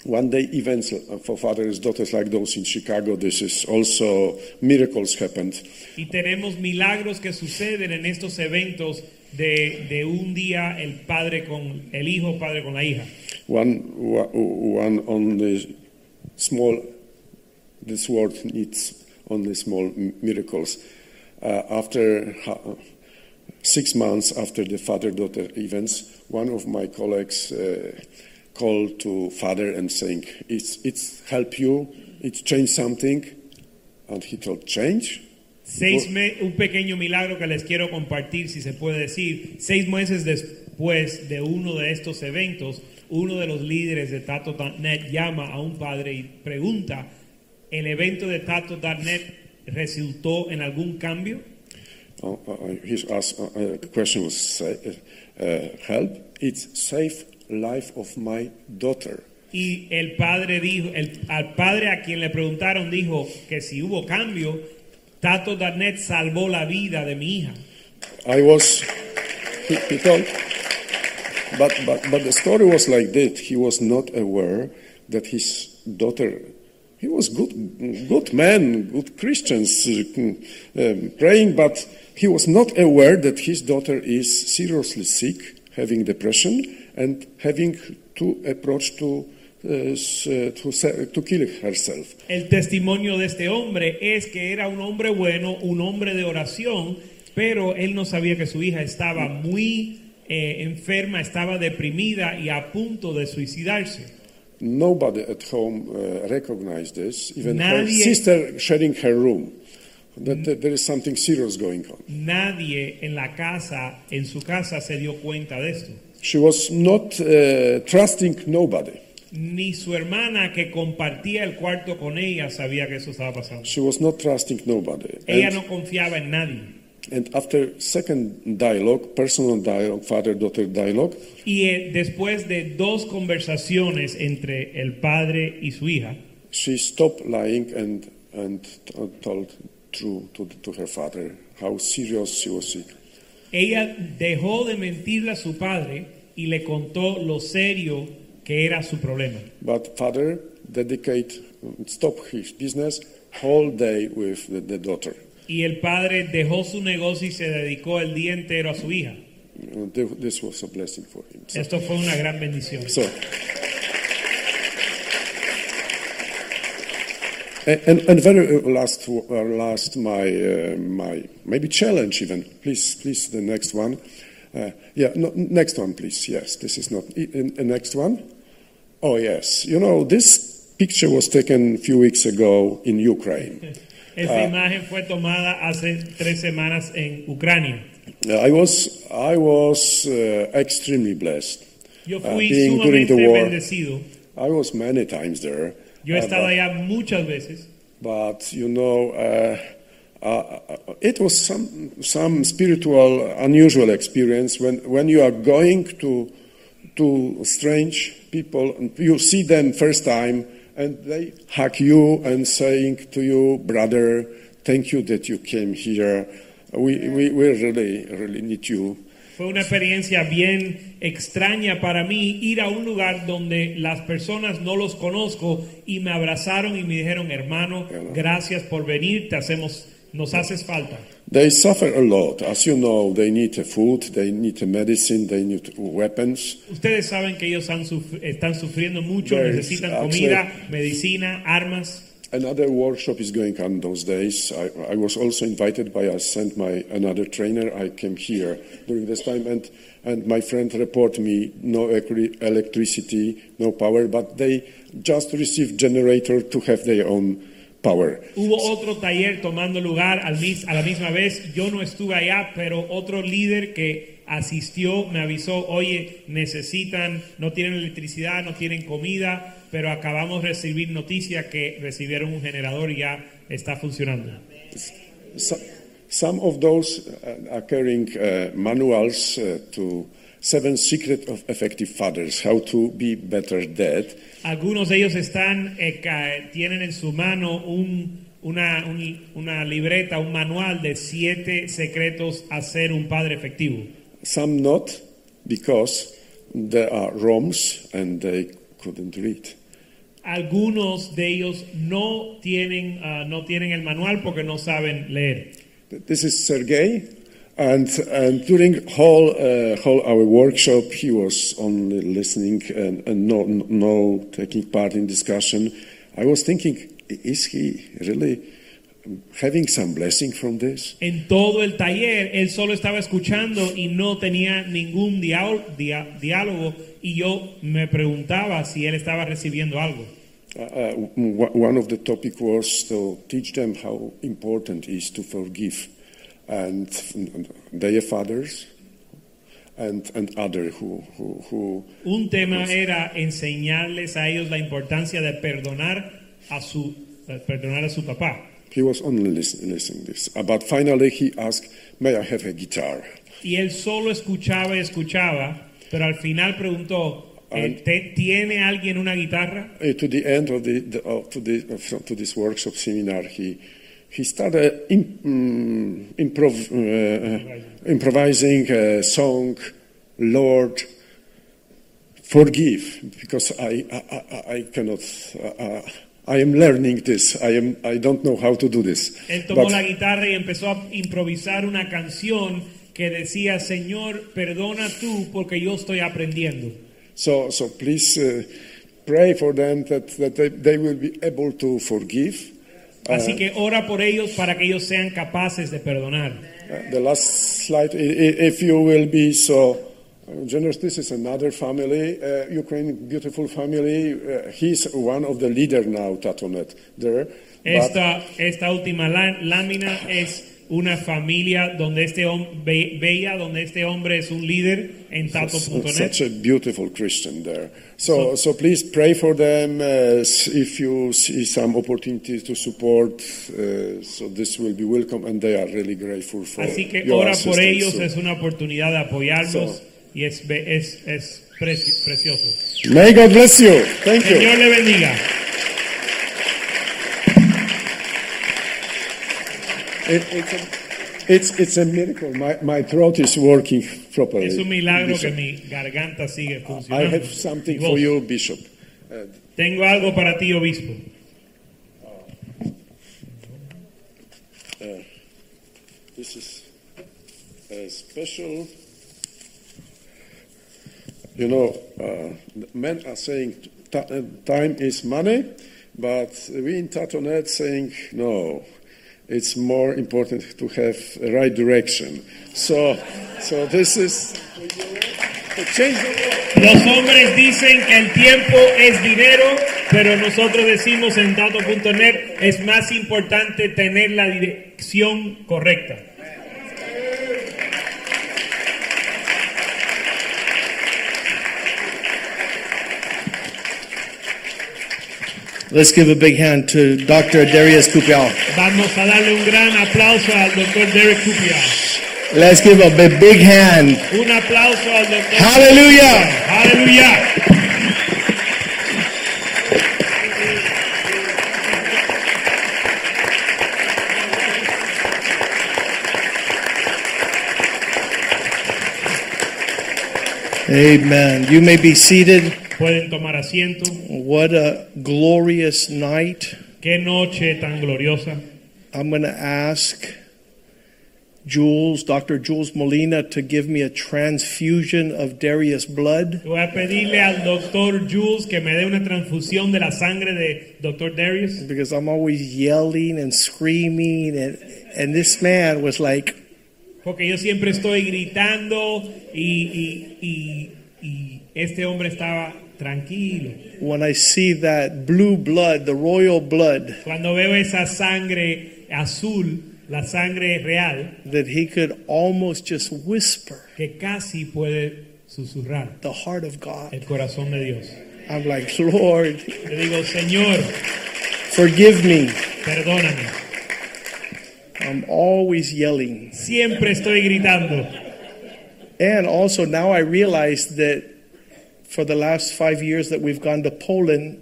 One day events for fathers, daughters like those in Chicago, this is also miracles happened. Y tenemos milagros que suceden en estos eventos de, de un día el padre con el hijo, padre con la hija. One, one on the small, this world needs only small miracles. Uh, after six months after the father-daughter events, one of my colleagues uh, called to father and saying, "It's it's help you, it's changed something," and he told, "Change." Seis me- un pequeño milagro que les quiero compartir, si se puede decir. Seis meses después de uno de estos eventos, uno de los líderes de Tato.net llama a un padre y pregunta, ¿el evento de Tato.net resultó en algún cambio? Uh, uh, his ask, uh, question was, "Help! It's life of my daughter." Y el padre dijo, el- al padre a quien le preguntaron dijo que si hubo cambio, Tato salvó la vida de mi hija. I was, he, he told, but, but, but the story was like that. He was not aware that his daughter, he was good, good man, good Christians, uh, um, praying, but he was not aware that his daughter is seriously sick, having depression, and having to approach to, to, se- to kill herself. El testimonio de este hombre es que era un hombre bueno, un hombre de oración, pero él no sabía que su hija estaba muy eh, enferma, estaba deprimida y a punto de suicidarse. Nobody at home uh, recognized this, even her Nadie- sister sharing her room, that, that there is something serious going on. Nadie en la casa, en su casa, se dio cuenta de esto. She was not uh, trusting nobody. Ni su hermana que compartía el cuarto con ella sabía que eso estaba pasando. She was not trusting nobody. Ella And, no confiaba en nadie. and after second dialogue, personal dialogue, father-daughter dialogue, Y eh, después de dos conversaciones entre el padre y su hija, she stopped lying and, and t- told true to, to her father how serious she was sick. ella dejó de mentirle a su padre y le contó lo serio que era su problema. But father dedicate, stop his business whole day with the, the daughter. Y el padre dejó su negocio y se dedicó el día entero a su hija. This was a blessing for him. So, Esto fue una gran bendición. so, And, and very uh, last, uh, last my, uh, my maybe challenge even. Please, please, the next one. Uh, yeah, no, next one, please. Yes, this is not. The next one. Oh yes, you know this picture was taken a few weeks ago in Ukraine. Esta imagen fue tomada hace tres semanas en Ucrania. I was I was uh, extremely blessed. Yo uh, fui being during the war. bendecido. I was many times there. Yo he Uh, estado but- allá muchas veces. but you know, uh, uh, it was some some spiritual unusual experience when when you are going to to strange people and you see them first time and they hug you and saying to you, brother, thank you that you came here. We we, we really really need you. Fue una experiencia bien extraña para mí ir a un lugar donde las personas no los conozco y me abrazaron y me dijeron, hermano, gracias por venir, te hacemos, nos haces falta. They suffer a lot, as you know. They need food, they need medicine, they need weapons. Ustedes saben que ellos han suf- están sufriendo mucho, There is necesitan comida, medicina, armas. Another workshop is going on those days. I, I was also invited by I sent my another trainer. I came here during this time, and and my friend report me no electricity, no power, but they just received generator to have their own power. Hubo otro taller tomando lugar al mis- a la misma vez. Yo no estuve allá, pero otro líder que asistió me avisó, oye, necesitan, no tienen electricidad, no tienen comida, pero acabamos de recibir noticia que recibieron un generador y ya está funcionando. So, some of those uh, are carrying uh, manuals uh, to seven secret of effective fathers, how to be better dad. Algunos de ellos están, eh, tienen en su mano un- una, un- una libreta, un manual de siete secretos a ser un padre efectivo. Some not, because they are Roms and they couldn't read. Algunos de ellos no tienen, ah, no tienen el manual porque no saben leer. This is Sergei, and, and during whole uh, whole our workshop, he was only listening and, and no, no taking part in discussion. I was thinking, is he really having some blessing from this? En todo el taller, él solo estaba escuchando y no tenía ningún diálogo, y yo me preguntaba si él estaba recibiendo algo. Uh, uh, one of the topic was to teach them how important is to forgive, and their fathers, and and other who who, who Un tema era enseñarles a ellos la importancia de perdonar a su, eh, perdonar a su papá. He was only listening, listening this. Uh, but finally, he asked, "May I have a guitar?" Y él solo escuchaba y escuchaba, pero al final preguntó, eh, ¿te- ¿tiene alguien una guitarra? Uh, to the end of the, the to the of, to this workshop seminar, he he started im, mm, improv, uh, improvising a song, "Lord, forgive," because I I, I, I cannot. Uh, uh, I am learning this. I am. I don't know how to do this. Él tomó But- la guitarra y empezó a improvisar una canción que decía, Señor, perdona tú porque yo estoy aprendiendo. So, so please uh, pray for them that, that they, they will be able to forgive. Así que ora por ellos para que ellos sean capaces de perdonar. Uh, the last slide, if you will be so generous, this is another family, uh, Ukraine beautiful family. Uh, he's one of the leader now, Tatonet, there. Esta, esta última lá- lámina es una familia donde este hombre, bella, donde este hombre es un líder en tato.net. Such a beautiful Christian there. So, so please pray for them uh, if you see some opportunities to support. Uh, so this will be welcome, and they are really grateful for Así que ora por ellos, So- es una oportunidad de apoyarlos So- y es, es, es preci- precioso. May God bless you. Thank you. Señor le bendiga. It, it's, a, it's, it's a miracle. My, my throat is working properly. Es un milagro que Bishop. mi garganta sigue funcionando. I have something for you, Bishop. Uh, Tengo algo para ti, obispo. This is a special. You know, uh, men are saying t- uh, time is money, But we in Tato.net saying, no, it's more important to have a right direction. So, so this is the. Los hombres dicen que el tiempo es dinero, pero nosotros decimos en dato.net es más importante tener la dirección correcta. Let's give a big hand to Dr. Darius Kupial. Vamos a darle un gran aplauso al Derek Kupial. Let's give a big, big hand. Un aplauso al doctor. Hallelujah. Aleluya. Amen. You may be seated. Pueden tomar asiento. What a glorious night. Qué noche tan gloriosa. I'm going to ask Jules, Dr. Jules Molina, to give me a transfusion of Darius blood. Voy a pedirle al doctor Jules que me dé una transfusión de la sangre de doctor Darius. because I'm always yelling and screaming and and this man was like Porque yo siempre estoy gritando y, y- y- y este hombre estaba tranquilo. when I see that blue blood, the royal blood, Cuando veo esa sangre azul, la sangre real, that he could almost just whisper que casi puede susurrar the heart of God. el corazón de Dios. I'm like, Lord, Le digo, Señor, forgive me. perdóname. I'm always yelling. Siempre estoy gritando. And also now I realize that for the last five years that we've gone to Poland,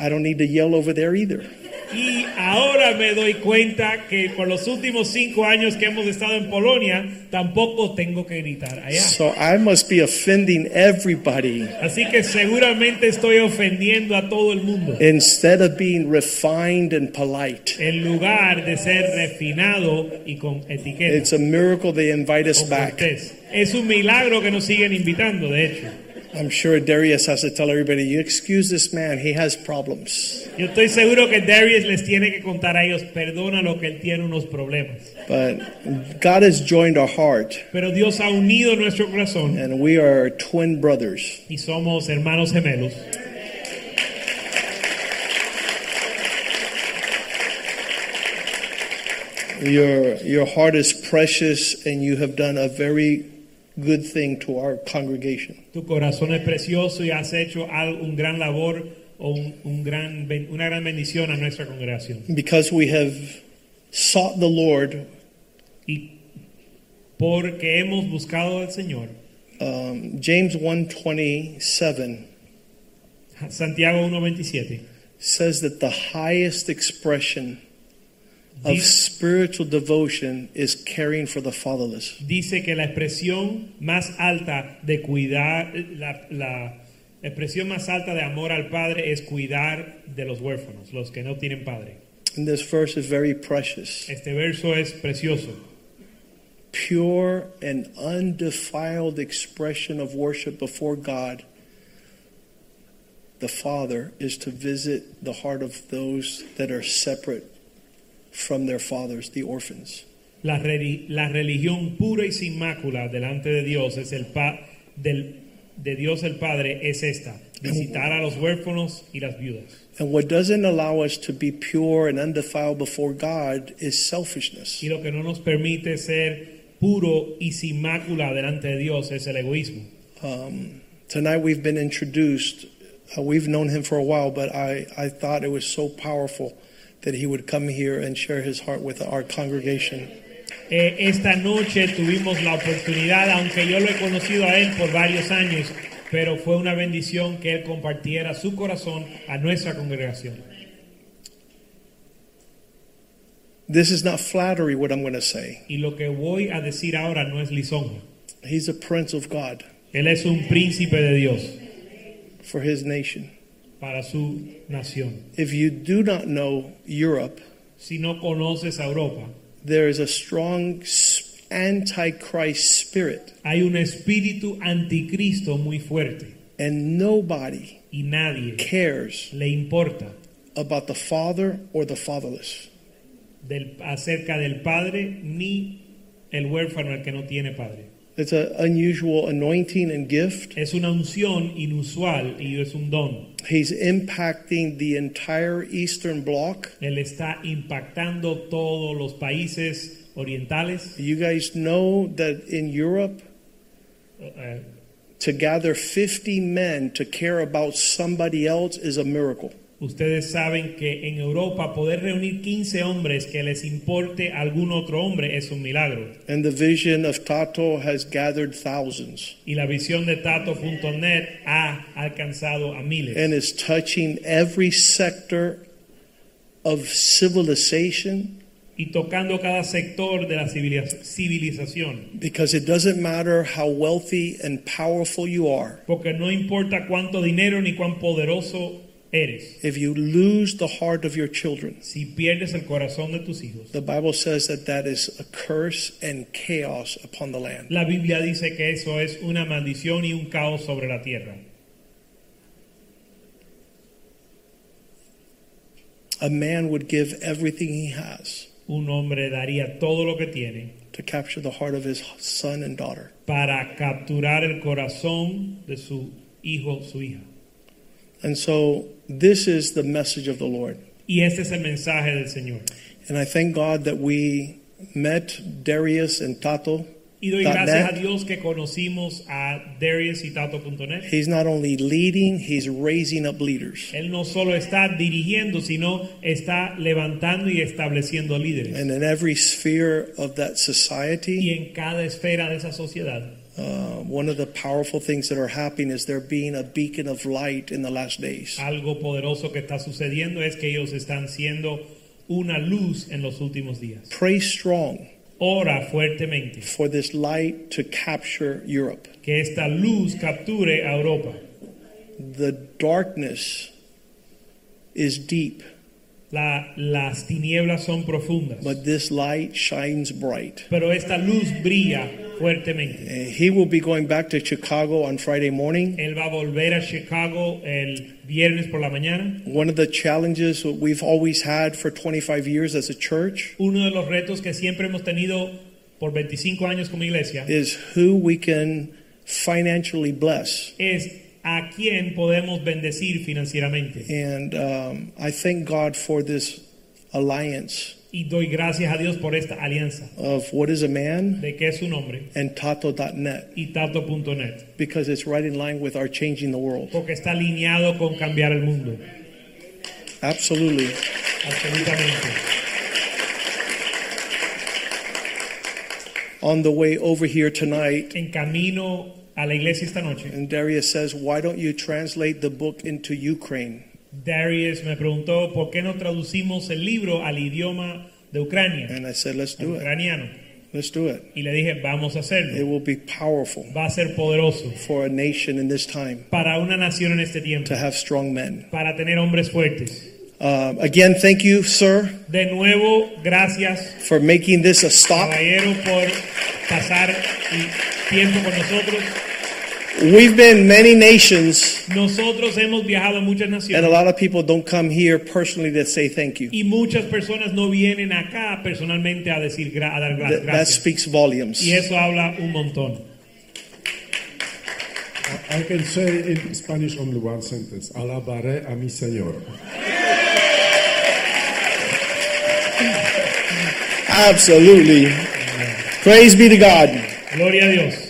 I don't need to yell over there either. Y ahora me doy cuenta que por los últimos cinco años que hemos estado en Polonia, tampoco tengo que gritar allá. So I must be offending everybody Así que seguramente estoy ofendiendo a todo el mundo. instead of being refined and polite. En lugar de ser refinado y con etiqueta. It's a miracle they invite us back. Es un milagro que nos siguen invitando, de hecho. I'm sure Darius has to tell everybody, you excuse this man, he has problems. Yo estoy seguro que Darius les tiene que contar a ellos, perdona lo que él tiene unos problemas. But God has joined our heart, Pero Dios ha unido nuestro corazón and we are twin brothers. y somos hermanos gemelos. Your, your heart is precious, and you have done a very good thing to our congregation. Tu corazón es precioso y has hecho un gran labor o un, un gran, una gran bendición a nuestra congregación. Because we have sought the Lord, Y porque hemos buscado al Señor, um, James 127 Santiago 1.27, says that the highest expression of spiritual devotion is caring for the fatherless. dice que la expresión más alta de cuidar, la, la expresión más alta de amor al Padre es cuidar de los huérfanos, los que no tienen padre. And this verse is very precious. Este verso es precioso. Pure and undefiled expression of worship before God, the Father, is to visit the heart of those that are separate from their fathers, the orphans. La, reli- la religión pura y sin mácula delante de Dios es el pa- del, de Dios el Padre es esta, visitar a los huérfanos y las viudas. And what doesn't allow us to be pure and undefiled before God is selfishness. Y lo que no nos permite ser puro y sin mácula delante de Dios es el egoísmo. Um, tonight we've been introduced. Uh, we've known him for a while, but I, I thought it was so powerful that he would come here and share his heart with our congregation. Eh, esta noche tuvimos la oportunidad, aunque yo lo he conocido a él por varios años, pero fue una bendición que él compartiera su corazón a nuestra congregación. This is not flattery, what I'm going to say. Y lo que voy a decir ahora no es lisonja. He's a prince of God Él es un príncipe de Dios for his nation. Para su nación. If you do not know Europe, Si no conoces a Europa, there is a strong antichrist spirit, hay un espíritu anticristo muy fuerte and nobody y nadie cares le importa about the father or the fatherless. del- acerca del padre ni el huérfano el que no tiene padre. It's an unusual anointing and gift. Es una unción inusual y es un don. He's impacting the entire Eastern Bloc. Él está impactando todos los países orientales. You guys know that in Europe, Eh, to gather 50 men to care about somebody else is a miracle. Ustedes saben que en Europa poder reunir 15 hombres que les importe a algún otro hombre es un milagro. And the vision of Tato has gathered thousands Y la visión de Tato.net ha alcanzado a miles. and is touching every sector of civilization y tocando cada sector de la civiliz- civilización. because it doesn't matter how wealthy and powerful you are. Porque no importa cuánto dinero ni cuán poderoso eres. If you lose the heart of your children, Si pierdes el corazón de tus hijos. the Bible says that that is a curse and chaos upon the land. La Biblia dice que eso es una maldición y un caos sobre la tierra. A man would give everything he has Un hombre daría todo lo que tiene to capture the heart of his son and daughter. para capturar el corazón de su hijo, su hija. And so this is the message of the Lord. Y este es el mensaje del Señor. And I thank God that we met Darius and Tato. Y doy gracias net. a Dios que conocimos a Darius y Tato.net. He's not only leading, he's raising up leaders. Él no solo está dirigiendo, sino está levantando y estableciendo líderes. And in every sphere of that Y society, en cada esfera de esa sociedad, uh, one of the powerful things that are happening is there being a beacon of light in the last days. algo poderoso que está sucediendo es que ellos están siendo una luz en los últimos días. Pray strong Ora fuertemente for this light to capture Europe. que esta luz capture a Europa. The darkness is deep, La- las tinieblas son profundas, but this light shines bright. pero esta luz brilla fuertemente. Uh, He will be going back to Chicago on Friday morning. Él va a volver a Chicago el viernes por la mañana. One of the challenges we've always had for 25 years as a church Uno de los retos que siempre hemos tenido por 25 años como iglesia is who we can financially bless. es a quién podemos bendecir financieramente. And um, I thank God for this alliance Y doy gracias a Dios por esta alianza of what is a man de que es su nombre and Tato.net y Tato.net, because it's right in line with our changing the world. porque está alineado con cambiar el mundo. Absolutely. Absolutamente. On the way over here tonight, En camino a la iglesia esta noche, and Darius says, Why don't you translate the book into Ukraine? Darius me preguntó por qué no traducimos el libro al idioma de Ucrania, And I said, Let's do it. ucraniano. Let's do it. Y le dije, vamos a It hacerlo. will be powerful Va a ser poderoso for a nation in this time para una nación en este tiempo, to have strong men. para tener hombres fuertes. Um, again, thank you, sir, De nuevo, gracias, for making this a stop. caballero, por pasar tiempo con nosotros. We've been many nations, Nosotros hemos viajado a muchas and a lot of people don't come here personally to say thank you. y muchas personas no vienen acá personalmente a decir gra- a dar gra- That, that speaks volumes. Y eso habla un montón. I can say in Spanish only one sentence. Alabaré a mi Señor. Absolutely. Praise be to God. Gloria a Dios.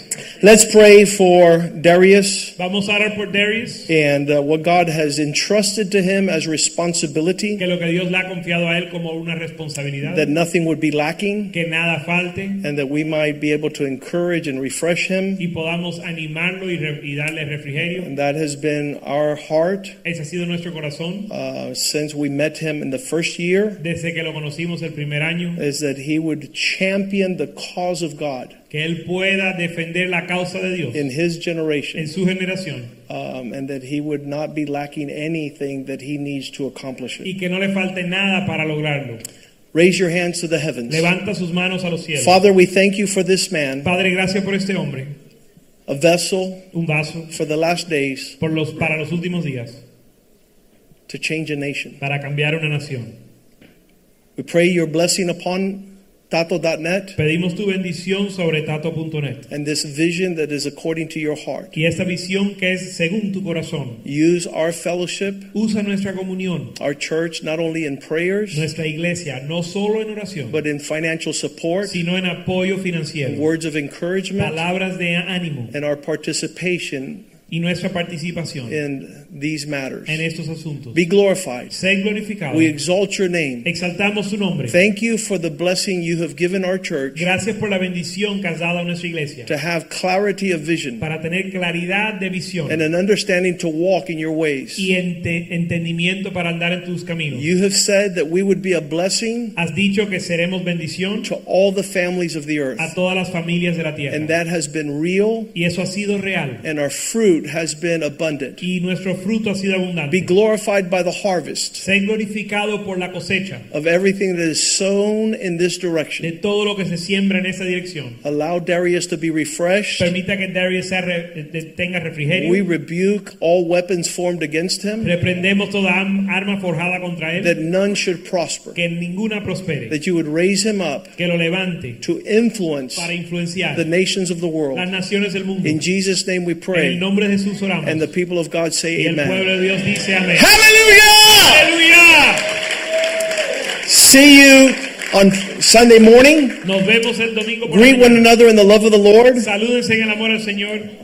Let's pray for Darius Vamos a orar por Darius, and uh, what God has entrusted to him as responsibility, que lo que Dios le ha confiado a él como una responsabilidad, that nothing would be lacking, que nada falte. And that we might be able to encourage and refresh him. y podamos animarlo y, y darle refrigerio. And that has been our heart Ese ha sido nuestro corazón. uh, since we met him in the first year, desde que lo conocimos el primer año, is that he would champion the cause of God que él pueda defender la causa de Dios in his en generation, su generación um, and that he would not be lacking anything that he needs to accomplish it. y que no le falte nada para lograrlo. Raise your hands to the heavens. Levanta sus manos a los cielos. Father, we thank you for this man, Padre, gracias por este hombre, a vessel un vaso for the last days. por los, para los últimos días. to change a nation. para cambiar una nación. We pray your blessing upon Tato.net Pedimos tu bendición sobre tato.net and this vision that is according to your heart. y esta visión que es según tu corazón. Use our fellowship, Usa nuestra comunión, our church, not only in prayers, nuestra iglesia, no solo en oración, but in financial support, sino en apoyo financiero, words of encouragement, palabras de ánimo and our participation y nuestra participación in these matters. en estos asuntos. Be glorified. Sé glorificado. We exalt your name. Exaltamos su nombre. Thank you for the blessing you have given our church Gracias por la bendición que has dado a nuestra iglesia to have clarity of vision para tener claridad de visión and an understanding to walk in your ways. y ente- entendimiento para andar en tus caminos. You have said that we would be a blessing Has dicho que seremos bendición to all the families of the earth. a todas las familias de la tierra. And that has been real, Y eso ha sido real. and our fruit has been abundant. Y nuestro fruto ha sido Be glorified by the harvest glorificado por la cosecha of everything that is sown in this de direction. todo lo que se siembra en esa dirección. Allow Darius to be refreshed. Permita que Darius tenga refrigerio. We rebuke all weapons formed against him, Reprendemos toda arma forjada contra that none should prosper, Que ninguna prospere. that you would raise him up Que lo levante to influence para influenciar the nations of the world. las naciones del mundo. In Jesus' name we En el pray. Nombre de Jesús oramos. And the people of God say y el pueblo amen. de Dios dice amén. Hallelujah! See you on Sunday morning. Nos vemos el domingo por Greet one another in the love of the Lord. Salúdense en el amor al Señor.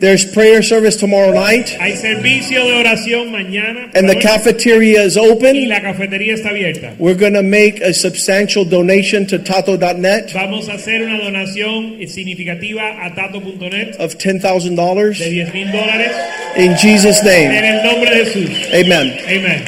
There's prayer service tomorrow night, Hay servicio de oración mañana. and the cafeteria is open. y la cafetería está abierta. We're going to make a substantial donation to Tato.net Vamos a hacer una donación significativa a tato.net of $10,000 de 10 mil dólares in Jesus' name. en el nombre de Jesús. Amen. Amén.